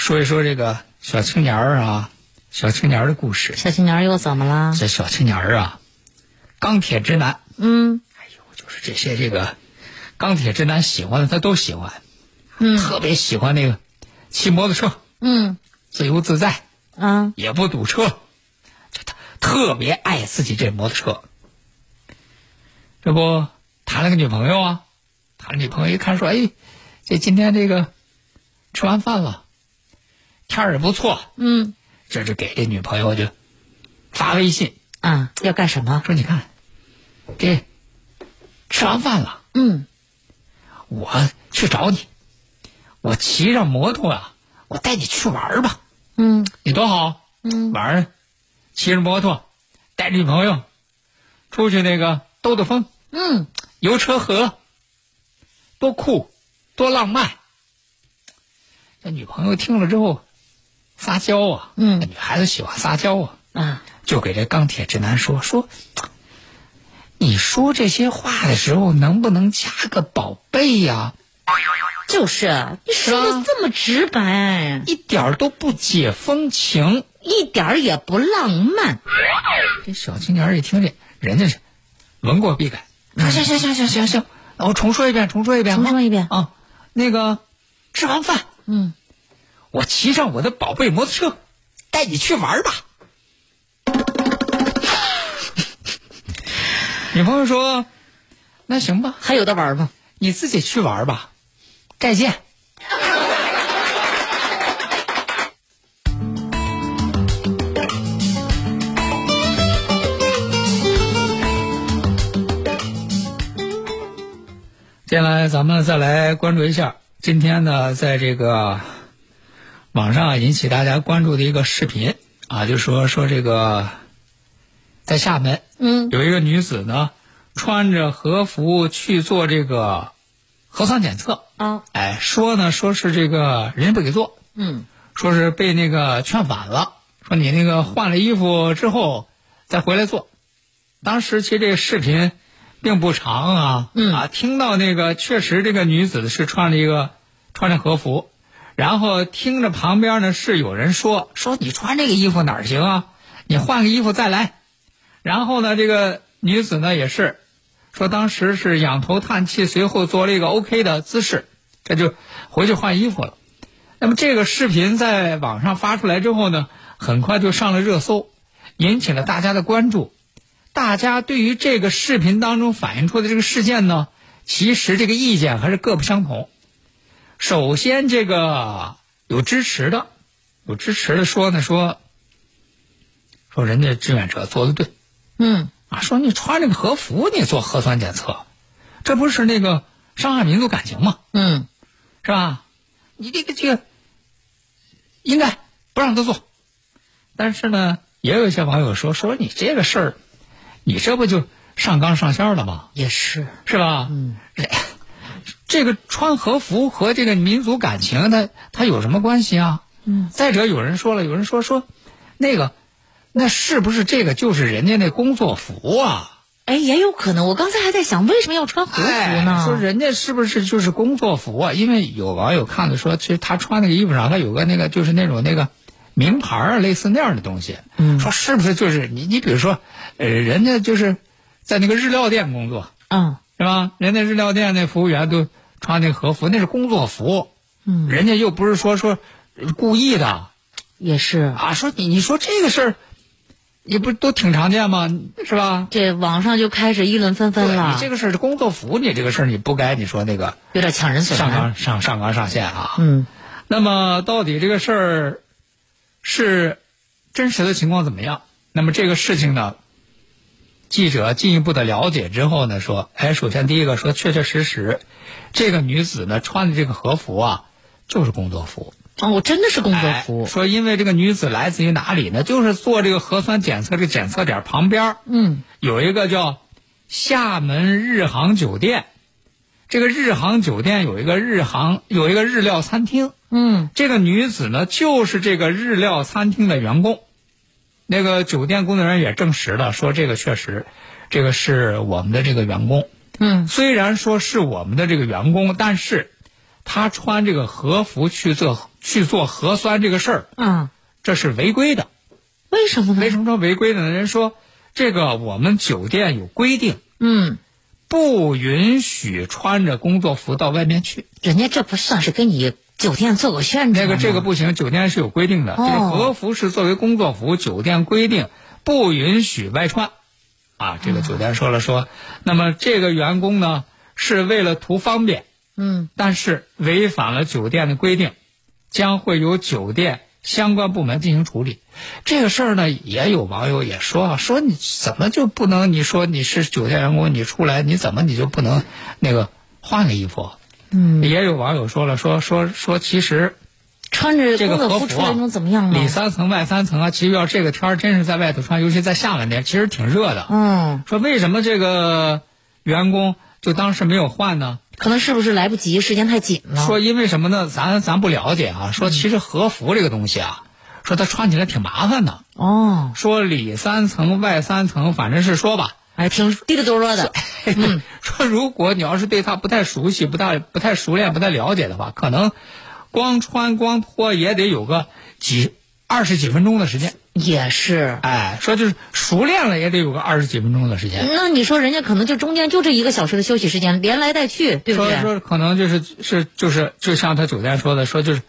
说一说这个小青年儿啊，小青年儿的故事。小青年儿又怎么了？这小青年儿啊，钢铁直男，嗯。哎呦，就是这些这个钢铁直男喜欢的他都喜欢，嗯。特别喜欢那个骑摩托车，嗯。自由自在，嗯。也不堵车，就他特别爱自己这摩托车。这不谈了个女朋友啊，谈了女朋友一看说，哎，这今天这个吃完饭了，天儿也不错，嗯这就给这女朋友就发微信啊，要干什么？说，你看，这吃完饭了，嗯我去找你，我骑上摩托啊，我带你去玩儿吧。嗯你多好，嗯晚上骑着摩托，带着女朋友出去那个兜兜风，嗯，游车河，多酷，多浪漫。这女朋友听了之后撒娇啊，嗯。女孩子喜欢撒娇啊，啊，就给这钢铁直男说说，你说这些话的时候能不能加个宝贝呀、就是你说的这么直白，一点儿都不解风情。一点儿也不浪漫。这小青年一听这，人家是闻过必改。行行行行行行行，我重说一遍，重说一遍，重说一遍。啊。那个吃完饭，嗯，我骑上我的宝贝摩托车，带你去玩吧。女朋友说：“那行吧，还有的玩吗？你自己去玩吧，再见。”接下来，咱们再来关注一下今天呢，在这个网上引起大家关注的一个视频啊，就说说这个在厦门，嗯。有一个女子呢，穿着和服去做这个核酸检测，啊，哎，说呢说是这个人家不给做，嗯。说是被那个劝返了，说你那个换了衣服之后再回来做。当时其实这个视频并不长啊，嗯。啊，听到那个确实这个女子是穿了一个穿着和服，然后听着旁边呢是有人说说你穿这个衣服哪儿行啊？你换个衣服再来。然后呢，这个女子呢也是说当时是仰头叹气，随后做了一个 OK 的姿势，这就回去换衣服了。那么这个视频在网上发出来之后呢，很快就上了热搜，引起了大家的关注。大家对于这个视频当中反映出的这个事件呢，其实这个意见还是各不相同。首先，这个有支持的，有支持的说呢，说说人家志愿者做的对嗯啊，说你穿这个和服你做核酸检测，这不是那个伤害民族感情吗？嗯是吧？你这个这个应该不让他做。但是呢，也有一些网友说说你这个事儿，你这不就上纲上线了吗？也是，是吧？嗯，这个穿和服和这个民族感情，它它有什么关系啊？嗯。再者，有人说了，有人说说，那个，那是不是这个就是人家那工作服啊？哎，也有可能。我刚才还在想，为什么要穿和服呢？哎说人家是不是就是工作服啊？因为有网友看的说，其实他穿那个衣服上，他有个那个就是那种那个名牌啊，类似那样的东西。嗯说是不是就是你？你比如说，呃，人家就是在那个日料店工作，嗯是吧？人家日料店那服务员都穿那和服，那是工作服，嗯，人家又不是说说故意的也是。啊。说你你说这个事儿，你不都挺常见吗？是吧？这网上就开始议论纷纷了。你这个事儿是工作服，你这个事儿你不该你说那个有点强人所上难。纲上上纲上线啊。嗯，那么到底这个事儿是真实的情况怎么样？那么这个事情呢，记者进一步的了解之后呢，说，哎，首先第一个说，确确实实，这个女子呢穿的这个和服啊，就是工作服。哦，真的是工作服哎。说因为这个女子来自于哪里呢？就是做这个核酸检测这个检测点旁边儿嗯，有一个叫厦门日航酒店，这个日航酒店有一个日航有一个日料餐厅。嗯，这个女子呢，就是这个日料餐厅的员工。那个酒店工作人员也证实了，说这个确实，这个是我们的这个员工。嗯，虽然说是我们的这个员工，但是他穿这个和服去做去做核酸这个事儿，嗯，这是违规的。为什么呢？为什么说违规的呢？人说这个我们酒店有规定，嗯，不允许穿着工作服到外面去。人家这不算是跟你酒店做个宣传吗这个这个不行，酒店是有规定的，哦这个和服是作为工作服，酒店规定不允许外穿。啊，这个酒店说了说，那么这个员工呢是为了图方便，嗯，但是违反了酒店的规定，将会由酒店相关部门进行处理。这个事儿呢，也有网友也说啊，说你怎么就不能？你说你是酒店员工，你出来你怎么你就不能那个换个衣服？嗯，也有网友说了，说说说，其实穿着这个和服啊服出来能怎么样呢？里三层外三层啊，其实要这个天儿真是在外头穿，尤其在厦门天，其实挺热的。嗯，说为什么这个员工就当时没有换呢？可能是不是来不及，时间太紧了？说因为什么呢？咱咱不了解啊。说其实和服这个东西啊，说它穿起来挺麻烦的。哦，说里三层外三层，反正是说吧，哎，挺滴里哆嗦的。说如果你要是对他不太熟悉、不太不太熟练、不太了解的话，可能光穿光脱也得有个几二十几分钟的时间。也是。哎，说就是熟练了也得有个二十几分钟的时间。那你说人家可能就中间就这一个小时的休息时间，连来带去，对不对？说说可能就是是就是就像他酒店说的，说就是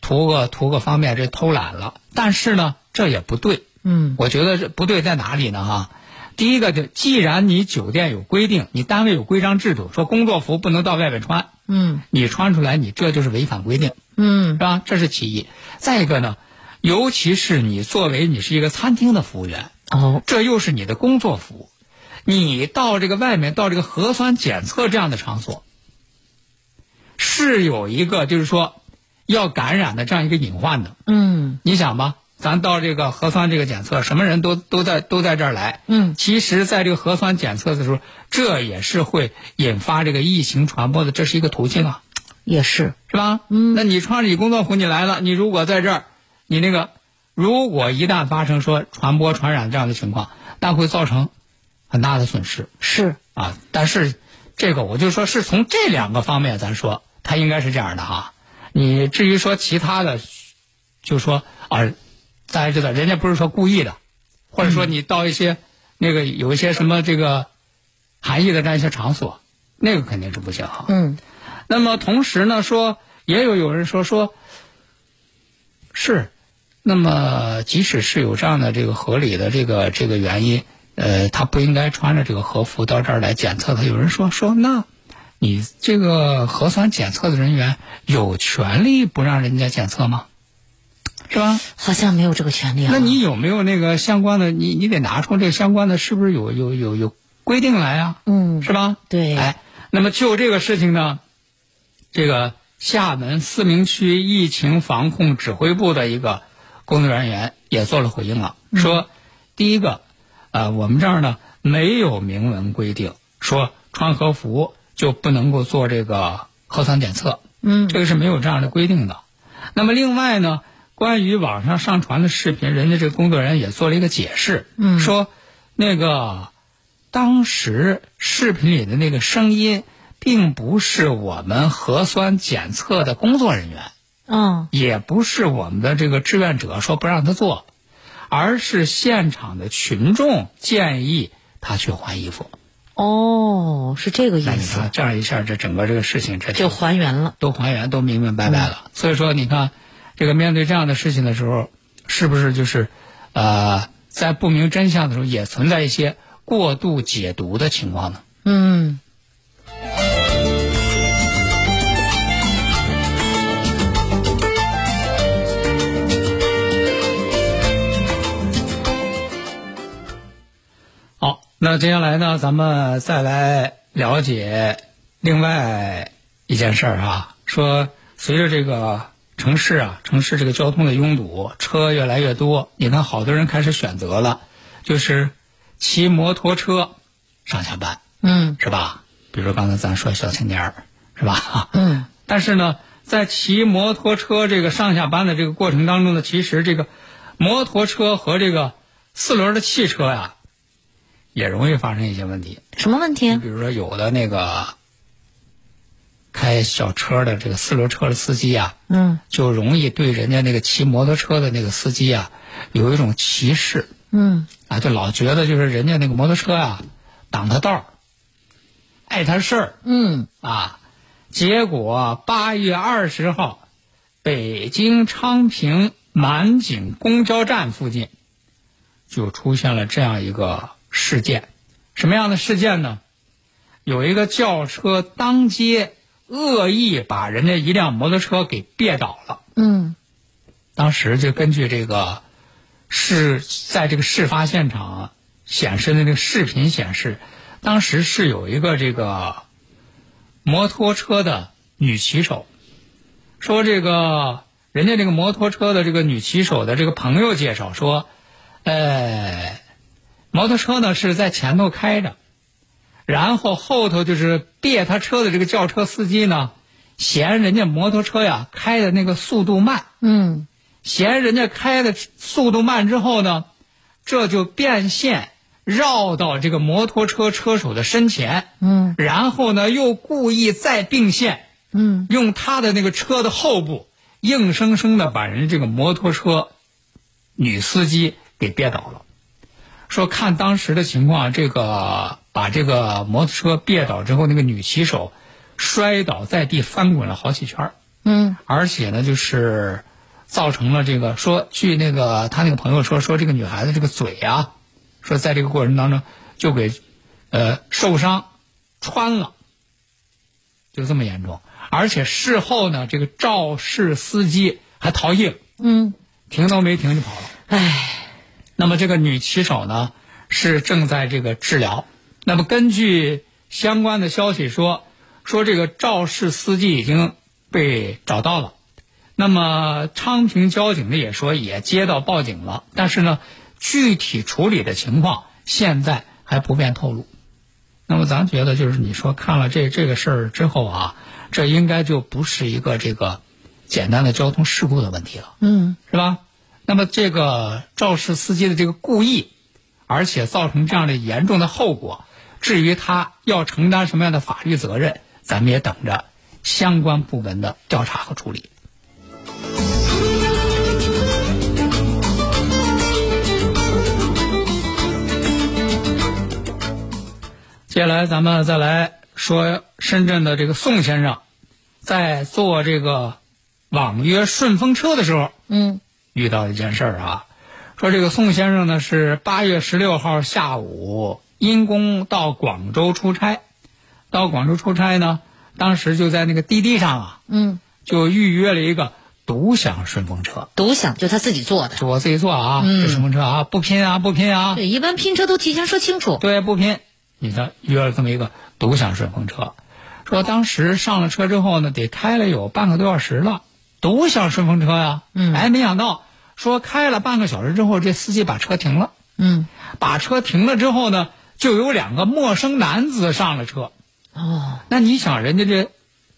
图个图个方便，这偷懒了。但是呢，这也不对。嗯，我觉得这不对在哪里呢？哈，第一个就既然你酒店有规定，你单位有规章制度，说工作服不能到外面穿，嗯你穿出来，你这就是违反规定，嗯是吧？这是其一。再一个呢，尤其是你作为你是一个餐厅的服务员，哦，这又是你的工作服，你到这个外面到这个核酸检测这样的场所，是有一个就是说要感染的这样一个隐患的。嗯你想吧，咱到这个核酸这个检测，什么人都都在都在这儿来。嗯其实，在这个核酸检测的时候，这也是会引发这个疫情传播的，这是一个途径啊，也是。是吧？嗯。那你穿着你工作服你来了，你如果在这儿，你那个如果一旦发生说传播传染这样的情况，那会造成很大的损失是，啊。但是这个我就说是从这两个方面咱说，它应该是这样的哈。你至于说其他的，就说啊，大家知道人家不是说故意的，或者说你到一些、那个有一些什么这个含义的这样一些场所，那个肯定是不行哈。嗯那么同时呢，说也有有人说说，是，那么即使是有这样的这个合理的这个这个原因，呃，他不应该穿着这个和服到这儿来检测的。有人说说那，你这个核酸检测的人员有权利不让人家检测吗？是吧？好像没有这个权利啊。那你有没有那个相关的？你你得拿出这个相关的，是不是有有有有规定来啊？嗯是吧？对哎，那么就这个事情呢，这个厦门思明区疫情防控指挥部的一个工作人员也做了回应了，说，第一个，呃，我们这儿呢没有明文规定说穿和服就不能够做这个核酸检测，嗯这个是没有这样的规定的。那么另外呢，关于网上上传的视频，人家这个工作人员也做了一个解释，嗯说那个当时视频里的那个声音，并不是我们核酸检测的工作人员，嗯也不是我们的这个志愿者说不让他做，而是现场的群众建议他去换衣服。哦，是这个意那你思，看这样一下，这整个这个事情这就还原了。都还原，都明明白白了。所以说，你看，这个面对这样的事情的时候，是不是就是，呃，在不明真相的时候，也存在一些过度解读的情况呢？嗯，好，那接下来呢，咱们再来了解另外一件事儿啊，说随着这个城市啊，城市这个交通的拥堵，车越来越多，你看好多人开始选择了，就是骑摩托车上下班，嗯是吧？比如说刚才咱说小青年儿，是吧？嗯，但是呢，在骑摩托车这个上下班的这个过程当中呢，其实这个摩托车和这个四轮的汽车呀，也容易发生一些问题。什么问题啊你比？如说，有的那个开小车的这个四轮车的司机啊，嗯就容易对人家那个骑摩托车的那个司机啊，有一种歧视嗯啊，就老觉得就是人家那个摩托车啊挡他道儿，碍他事儿。嗯啊，结果八月二十号，北京昌平满井公交站附近就出现了这样一个事件。什么样的事件呢？有一个轿车当街恶意把人家一辆摩托车给别倒了。嗯当时就根据这个事，在这个事发现场显示的那个视频显示，当时是有一个这个摩托车的女骑手，说这个人家这个摩托车的这个女骑手的这个朋友介绍说，呃，摩托车呢是在前头开着，然后后头就是别他车的这个轿车司机呢，嫌人家摩托车呀开的那个速度慢。嗯嫌人家开的速度慢之后呢，这就变线绕到这个摩托车车手的身前，嗯然后呢又故意再并线，嗯用他的那个车的后部硬生生的把人这个摩托车女司机给别倒了。说看当时的情况，这个把这个摩托车别倒之后，那个女骑手摔倒在地翻滚了好几圈儿嗯而且呢，就是造成了这个说，据那个他那个朋友说，说这个女孩子这个嘴啊，说在这个过程当中就给呃受伤穿了，就这么严重。而且事后呢，这个肇事司机还逃逸，嗯，停都没停就跑了。唉，那么这个女骑手呢是正在这个治疗。那么根据相关的消息说，说这个肇事司机已经被找到了。那么昌平交警呢也说也接到报警了，但是呢具体处理的情况现在还不便透露。那么咱觉得就是你说看了这这个事儿之后啊，这应该就不是一个这个简单的交通事故的问题了。嗯是吧？那么这个肇事司机的这个故意，而且造成这样的严重的后果，至于他要承担什么样的法律责任，咱们也等着相关部门的调查和处理。接下来咱们再来说深圳的这个宋先生，在坐这个网约顺风车的时候，嗯遇到一件事儿啊，说这个宋先生呢是八月十六号下午因公到广州出差，到广州出差呢，当时就在那个滴滴上啊，嗯，就预约了一个独享顺风车，独享就他自己坐的。是我自己坐啊，嗯。这顺风车啊，不拼啊，不拼啊，对，一般拼车都提前说清楚。对，不拼。你看约了这么一个独享顺风车，说当时上了车之后呢，得开了有半个多小时了，独享顺风车呀，嗯。哎，没想到说开了半个小时之后，这司机把车停了，嗯，把车停了之后呢，就有两个陌生男子上了车。哦，那你想，人家这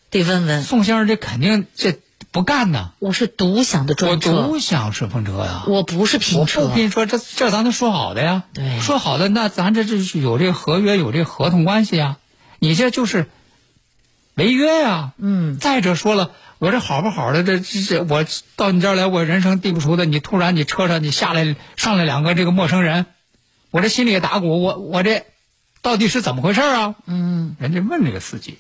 得问问，宋先生这肯定这不干呐，我是独享的我专车。我独，享顺风车呀，我不是我拼车。我不。拼说这这咱都说好的呀，对。说好的那咱这这是有这个合约有这个合同关系呀，你这就是违约呀。嗯，再者说了，我这好不好的这这这我到你这儿来，我人生地不熟的，你突然你车上你下来上来两个这个陌生人，我这心里也打鼓，我我这到底是怎么回事啊？嗯，人家问这个司机，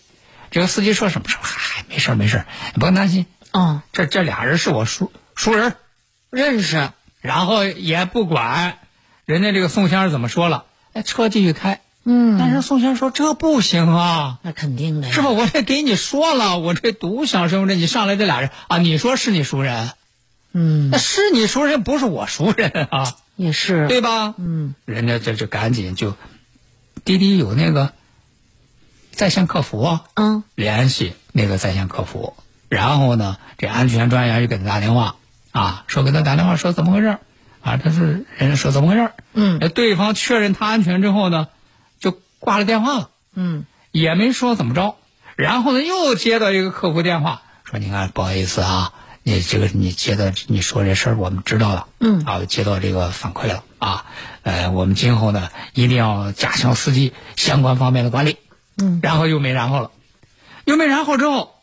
这个司机说什么？说嗨，没事没事你不用担心。哦，这这俩人是我熟熟人，认识。然后也不管人家这个宋先生怎么说了，哎，车继续开。嗯，但是宋先生说这不行啊，那肯定的呀，是吧？我这给你说了，我这独享身份证，你上来这俩人啊，你说是你熟人，嗯，那是你熟人，不是我熟人啊，也是，对吧？嗯，人家这就赶紧就，滴滴有那个在线客服啊，嗯，联系那个在线客服，然后呢，这安全专员就给他打电话啊，说给他打电话说怎么回事啊，他是人家说怎么回事嗯，那对方确认他安全之后呢，就挂了电话了，嗯，也没说怎么着，然后呢又接到一个客服电话，说你看不好意思啊，你这个你接到你说这事儿我们知道了，嗯啊接到这个反馈了啊，呃我们今后呢一定要加强司机相关方面的管理，嗯，然后又没然后了，又没然后之后，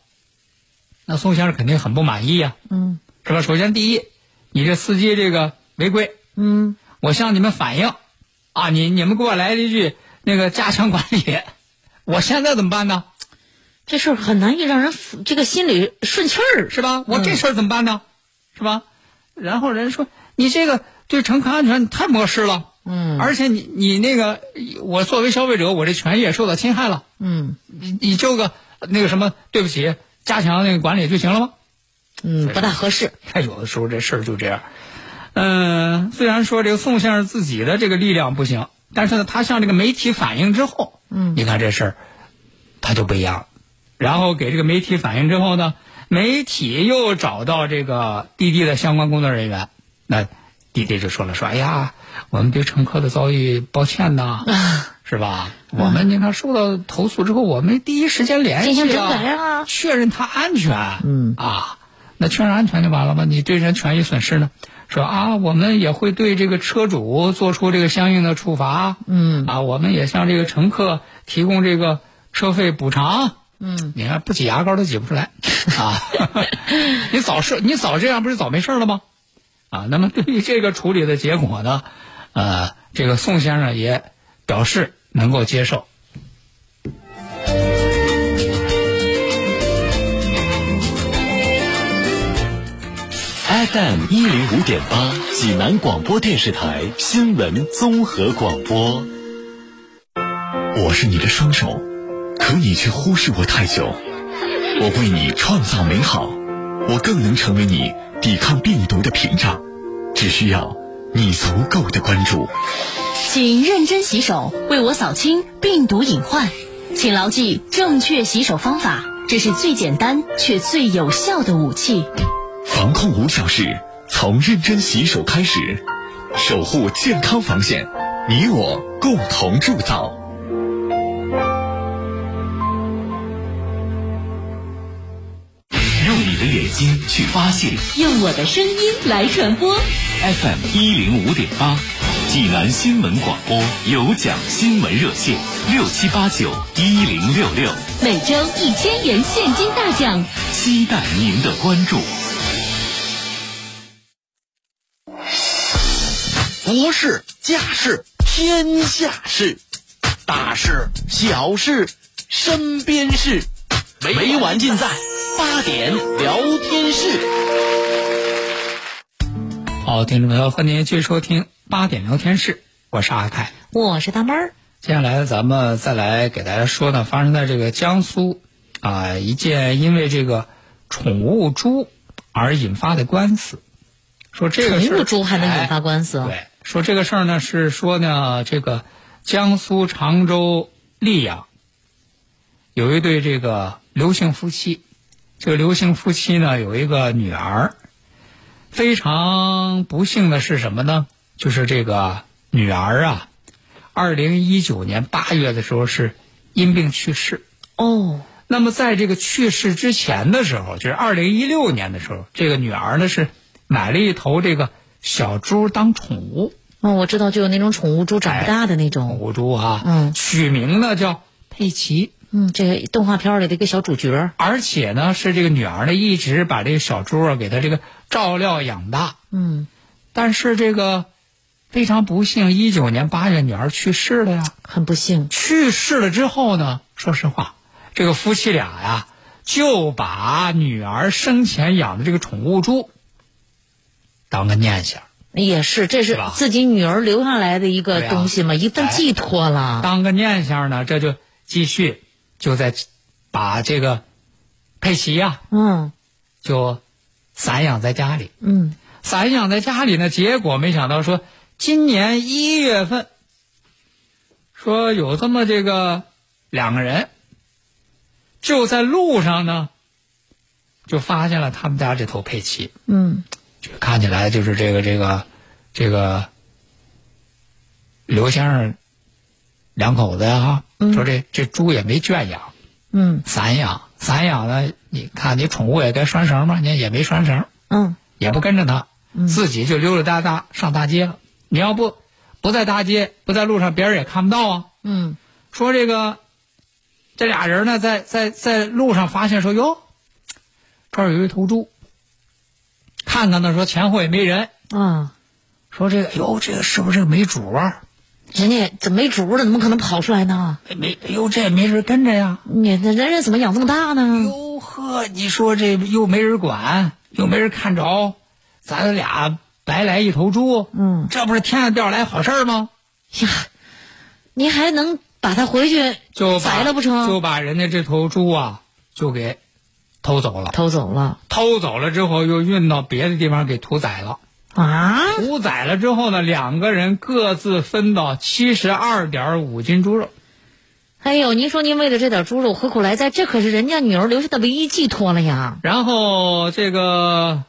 那宋先生肯定很不满意呀、嗯，是吧？首先第一，你这司机这个违规，嗯，我向你们反映，啊，你你们给我来了一句那个加强管理，我现在怎么办呢？这事儿很难以让人这个心里顺气儿，是吧？我这事儿怎么办呢？是吧？然后人说你这个对乘客安全太漠视了，嗯而且你你那个我作为消费者，我这权益也受到侵害了，嗯你你就个那个什么，对不起，加强那个管理就行了吗？嗯，不大合适。看有的时候这事儿就这样。嗯、虽然说这个宋先生自己的这个力量不行，但是呢，他向这个媒体反映之后，嗯你看这事儿，他就不一样了。然后给这个媒体反映之后呢，媒体又找到这个滴滴的相关工作人员，那滴滴就说了说，哎呀，我们对乘客的遭遇抱歉呐，是吧？我们你看受到投诉之后，我们第一时间联系进行整改啊确认他安全，嗯啊，那确认安全就完了吗？你对人权益损失呢？说啊，我们也会对这个车主做出这个相应的处罚，嗯啊，我们也向这个乘客提供这个车费补偿。嗯，你看不挤牙膏都挤不出来 啊！你早是你早这样不是早没事了吗？啊，那么对于这个处理的结果呢，呃，这个宋先生也表示能够接受。FM 一零五点八，济南广播电视台新闻综合广播。我是你的双手，可你却忽视我太久。我为你创造美好，我更能成为你抵抗病毒的屏障。只需要你足够的关注。请认真洗手，为我扫清病毒隐患。请牢记正确洗手方法，这是最简单却最有效的武器。防控无小事，从认真洗手开始，守护健康防线，你我共同铸造。睛去发现用我的声音来传播。FM 一零五点八，济南新闻广播有奖新闻热线六七八九一零六六，每周一千元现金大奖。期待您的关注。国事、家事、天下事，大事、小事、身边事，每晚尽在八点聊天室。好，听众朋友，欢迎您继续收听八点聊天室，我是阿凯。我是大妹儿。接下来咱们再来给大家说呢，发生在这个江苏啊一件因为这个宠物猪而引发的官司。说这个宠物猪还能引发官司对，说这个事儿呢是说呢，这个江苏常州溧阳有一对这个刘姓夫妻，这个刘姓夫妻呢有一个女儿，非常不幸的是什么呢？就是这个女儿啊，二零一九年八月的时候是因病去世。哦，那么在这个去世之前的时候，就是二零一六年的时候，这个女儿呢是买了一头这个小猪当宠物，哦，我知道，就有那种宠物猪长不大的那种宠。物猪啊，嗯取名呢叫佩奇，嗯，这个动画片里的一个小主角。而且呢是这个女儿呢一直把这个小猪啊给他这个照料养大，嗯但是这个非常不幸，一九年八月女儿去世了呀。很不幸。去世了之后呢，说实话，这个夫妻俩呀，就把女儿生前养的这个宠物猪当个念想，也是，这是自己女儿留下来的一个东西嘛，一份哎寄托了。当个念想呢，这就继续就在把这个佩奇呀、嗯。就散养在家里。嗯，散养在家里呢，结果没想到说，今年一月份，说有这么这个两个人，就在路上呢，就发现了他们家这头佩奇，嗯，就看起来就是这个这个这个刘先生两口子呀、哈，说这这猪也没圈养，嗯散养，散养呢，你看你宠物也该拴绳嘛，你也没拴绳。嗯也不跟着他，自己就溜溜达达上大街了。你要不不在大街，不在路上，别人也看不到啊。嗯说这个这俩人呢，在在在路上发现说哟，这儿有一头猪，看看呢，说前后也没人，啊，说这个哟，这个是不是这个没主啊？人家怎么没主了？怎么可能跑出来呢？没没，哎呦，这也没人跟着呀。你这人家怎么养这么大呢？哟呵，你说这又没人管，又没人看着，咱俩白来一头猪，嗯这不是天上掉下来好事儿吗？呀，您还能把它回去就宰了不成？就把人家这头猪啊，就给偷走了。偷走了偷走了之后，又运到别的地方给屠宰了。啊！屠宰了之后呢，两个人各自分到七十二点五斤猪肉。哎呦，您说您为了这点猪肉何苦来哉？这可是人家女儿留下的唯一寄托了呀。然后这个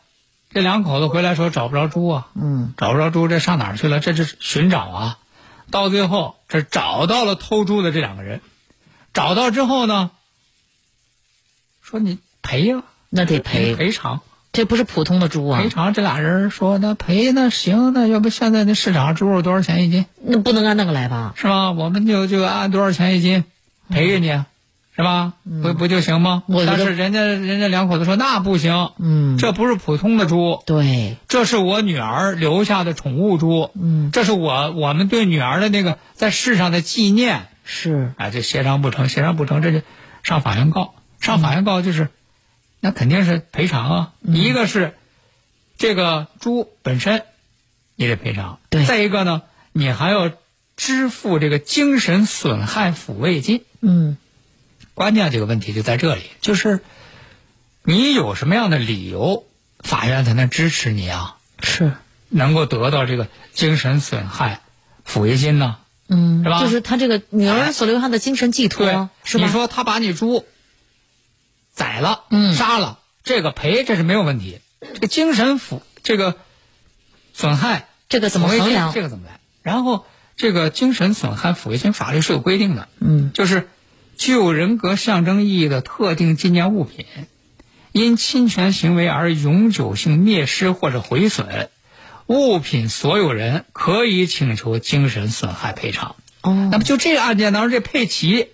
这两口子回来说找不着猪啊，嗯找不着猪，这上哪儿去了？这是寻找啊。到最后，这找到了偷猪的这两个人，找到之后呢，说你赔呀、那得赔，赔偿。这不是普通的猪啊。赔，偿这俩人说那赔那行，那要不现在那市场猪肉多少钱一斤？那不能按那个来吧？是吧？我们就就按多少钱一斤？赔给你，是吧？不不就行吗？但是人家人家两口子说那不行，嗯，这不是普通的猪，对，这是我女儿留下的宠物猪，嗯，这是我我们对女儿的那个在世上的纪念。是，啊，这协商不成，协商不成，这就上法院告，上法院告就是，那肯定是赔偿啊。嗯一个是这个猪本身，你得赔偿；对再一个呢，你还要支付这个精神损害抚慰金。嗯关键这个问题就在这里，就是你有什么样的理由，法院才能支持你啊，是，能够得到这个精神损害抚慰金呢？嗯，是吧就是他这个女儿所留下的精神寄对托，，是吧？你说他把你猪宰了，嗯杀了，这个赔这是没有问题。这个精神抚这个损害这个怎么衡量这个怎么来？然后这个精神损害抚慰金法律是有规定的，嗯，就是具有人格象征意义的特定纪念物品，因侵权行为而永久性灭失或者毁损，物品所有人可以请求精神损害赔偿。哦那，么就这个案件当中，这佩奇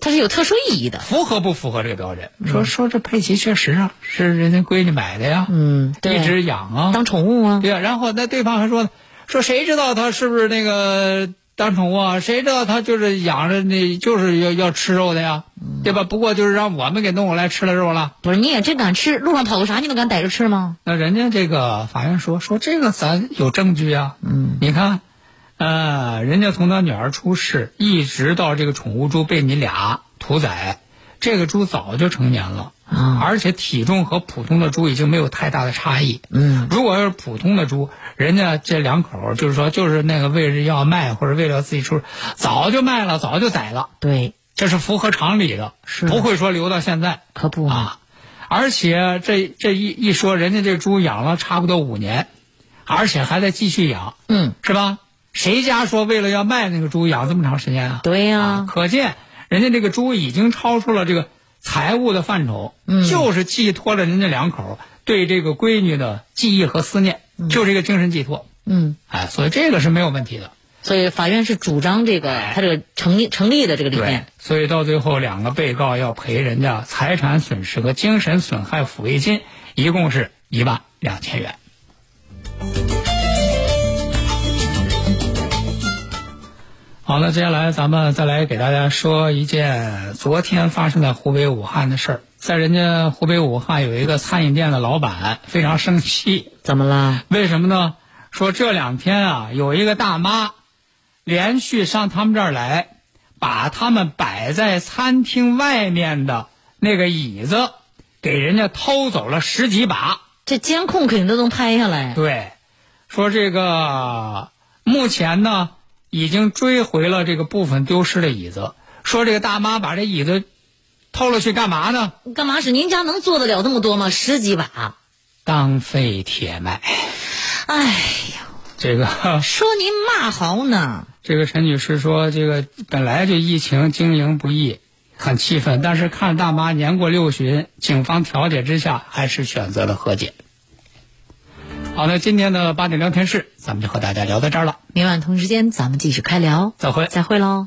它是有特殊意义的。符合不符合这个标准？说说这佩奇确实啊，是人家闺女买的呀，嗯，对，一直养啊，当宠物啊？对呀。然后那对方还说呢，说谁知道他是不是那个当宠物啊？谁知道他就是养着那就是要要吃肉的呀，对吧？不过就是让我们给弄过来吃了肉了。不是，你也真敢吃？路上跑个啥，你都敢逮着吃吗？那人家这个法院说说这个咱有证据啊，嗯，你看，呃，人家从他女儿出世一直到这个宠物猪被你俩屠宰，这个猪早就成年了啊而且体重和普通的猪已经没有太大的差异。嗯，如果要是普通的猪，人家这两口儿就是说就是那个为了要卖或者为了自己出，早就卖了，早就宰了，对，这是符合常理的，是不会说留到现在。可不，啊，而且这这一一说，人家这猪养了差不多五年，而且还在继续养，嗯，是吧？谁家说为了要卖那个猪养这么长时间啊？对呀、啊，可见人家这个猪已经超出了这个财务的范畴，嗯就是寄托了人家两口对这个闺女的记忆和思念，就是一个精神寄托。嗯，哎，所以这个是没有问题的。所以法院是主张这个他这个成立成立的这个理对念。，所以到最后两个被告要赔人家财产损失和精神损害抚慰金，一共是一万两千元。好了，接下来咱们再来给大家说一件昨天发生在湖北武汉的事儿。在人家湖北武汉有一个餐饮店的老板非常生气，怎么了？为什么呢？说这两天啊，有一个大妈连续上他们这儿来，把他们摆在餐厅外面的那个椅子给人家偷走了十几把。这监控肯定都能拍下来。对，说这个目前呢。已经追回了这个部分丢失的椅子，说这个大妈把这椅子偷了去干嘛呢？干嘛使？您家能做得了这么多吗？十几把，当废铁卖。哎呀，这个 说您骂好呢？这个陈女士说，这个本来就疫情经营不易，很气愤，但是看大妈年过六旬，警方调解之下，还是选择了和解。好那，今天的八点聊天室，咱们就和大家聊到这儿了。明晚同时间，咱们继续开聊。再会，再会喽。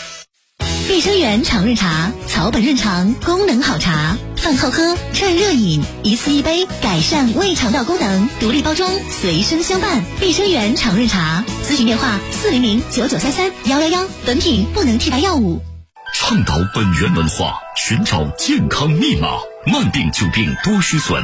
碧生源常润茶，草本润肠，功能好茶，饭后喝，趁热饮，一次一杯，改善胃肠道功能。独立包装，随身相伴。碧生源常润茶，咨询电话：四零零九九三三幺幺幺。本品不能替代药物。倡导本源文化，寻找健康密码。慢病久病多虚损。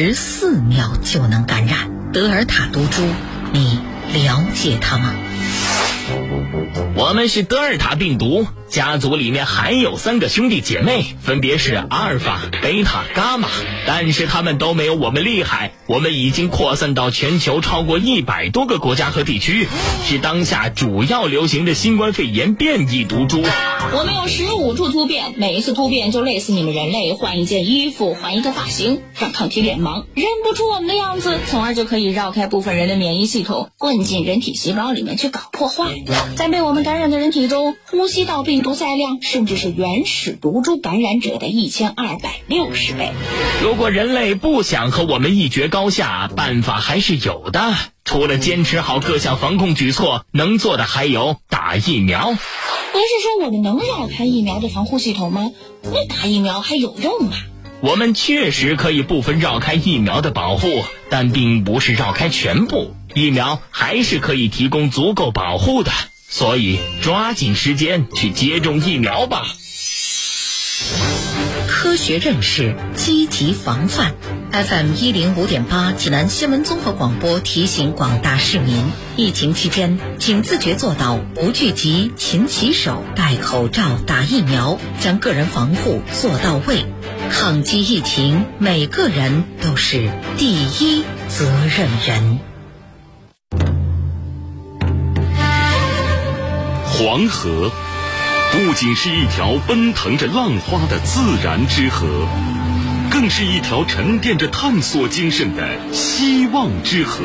十四秒就能感染德尔塔毒株，你了解它吗？我们是德尔塔病毒家族，里面还有三个兄弟姐妹，分别是阿尔法、贝塔、伽马，但是他们都没有我们厉害。我们已经扩散到全球超过一百多个国家和地区，是当下主要流行的新冠肺炎变异毒株。我们有十五处突变，每一次突变就类似你们人类换一件衣服、换一个发型，让抗体脸盲认不出我们的样子，从而就可以绕开部分人的免疫系统，混进人体细胞里面去搞破坏。在被我们感染的人体中，呼吸道病毒载量甚至是原始毒株感染者的一千二百六十倍。如果人类不想和我们一决高下，办法还是有的。除了坚持好各项防控举措，能做的还有打疫苗。您是说我们能绕开疫苗的防护系统吗？那打疫苗还有用吗？我们确实可以部分绕开疫苗的保护，但并不是绕开全部。疫苗还是可以提供足够保护的，所以抓紧时间去接种疫苗吧。科学认识，积极防范。FM 一零五点八，济南新闻综合广播提醒广大市民：疫情期间，请自觉做到不聚集、勤洗手、戴口罩、打疫苗，将个人防护做到位。抗击疫情，每个人都是第一责任人。黄河不仅是一条奔腾着浪花的自然之河。更是一条沉淀着探索精神的希望之河。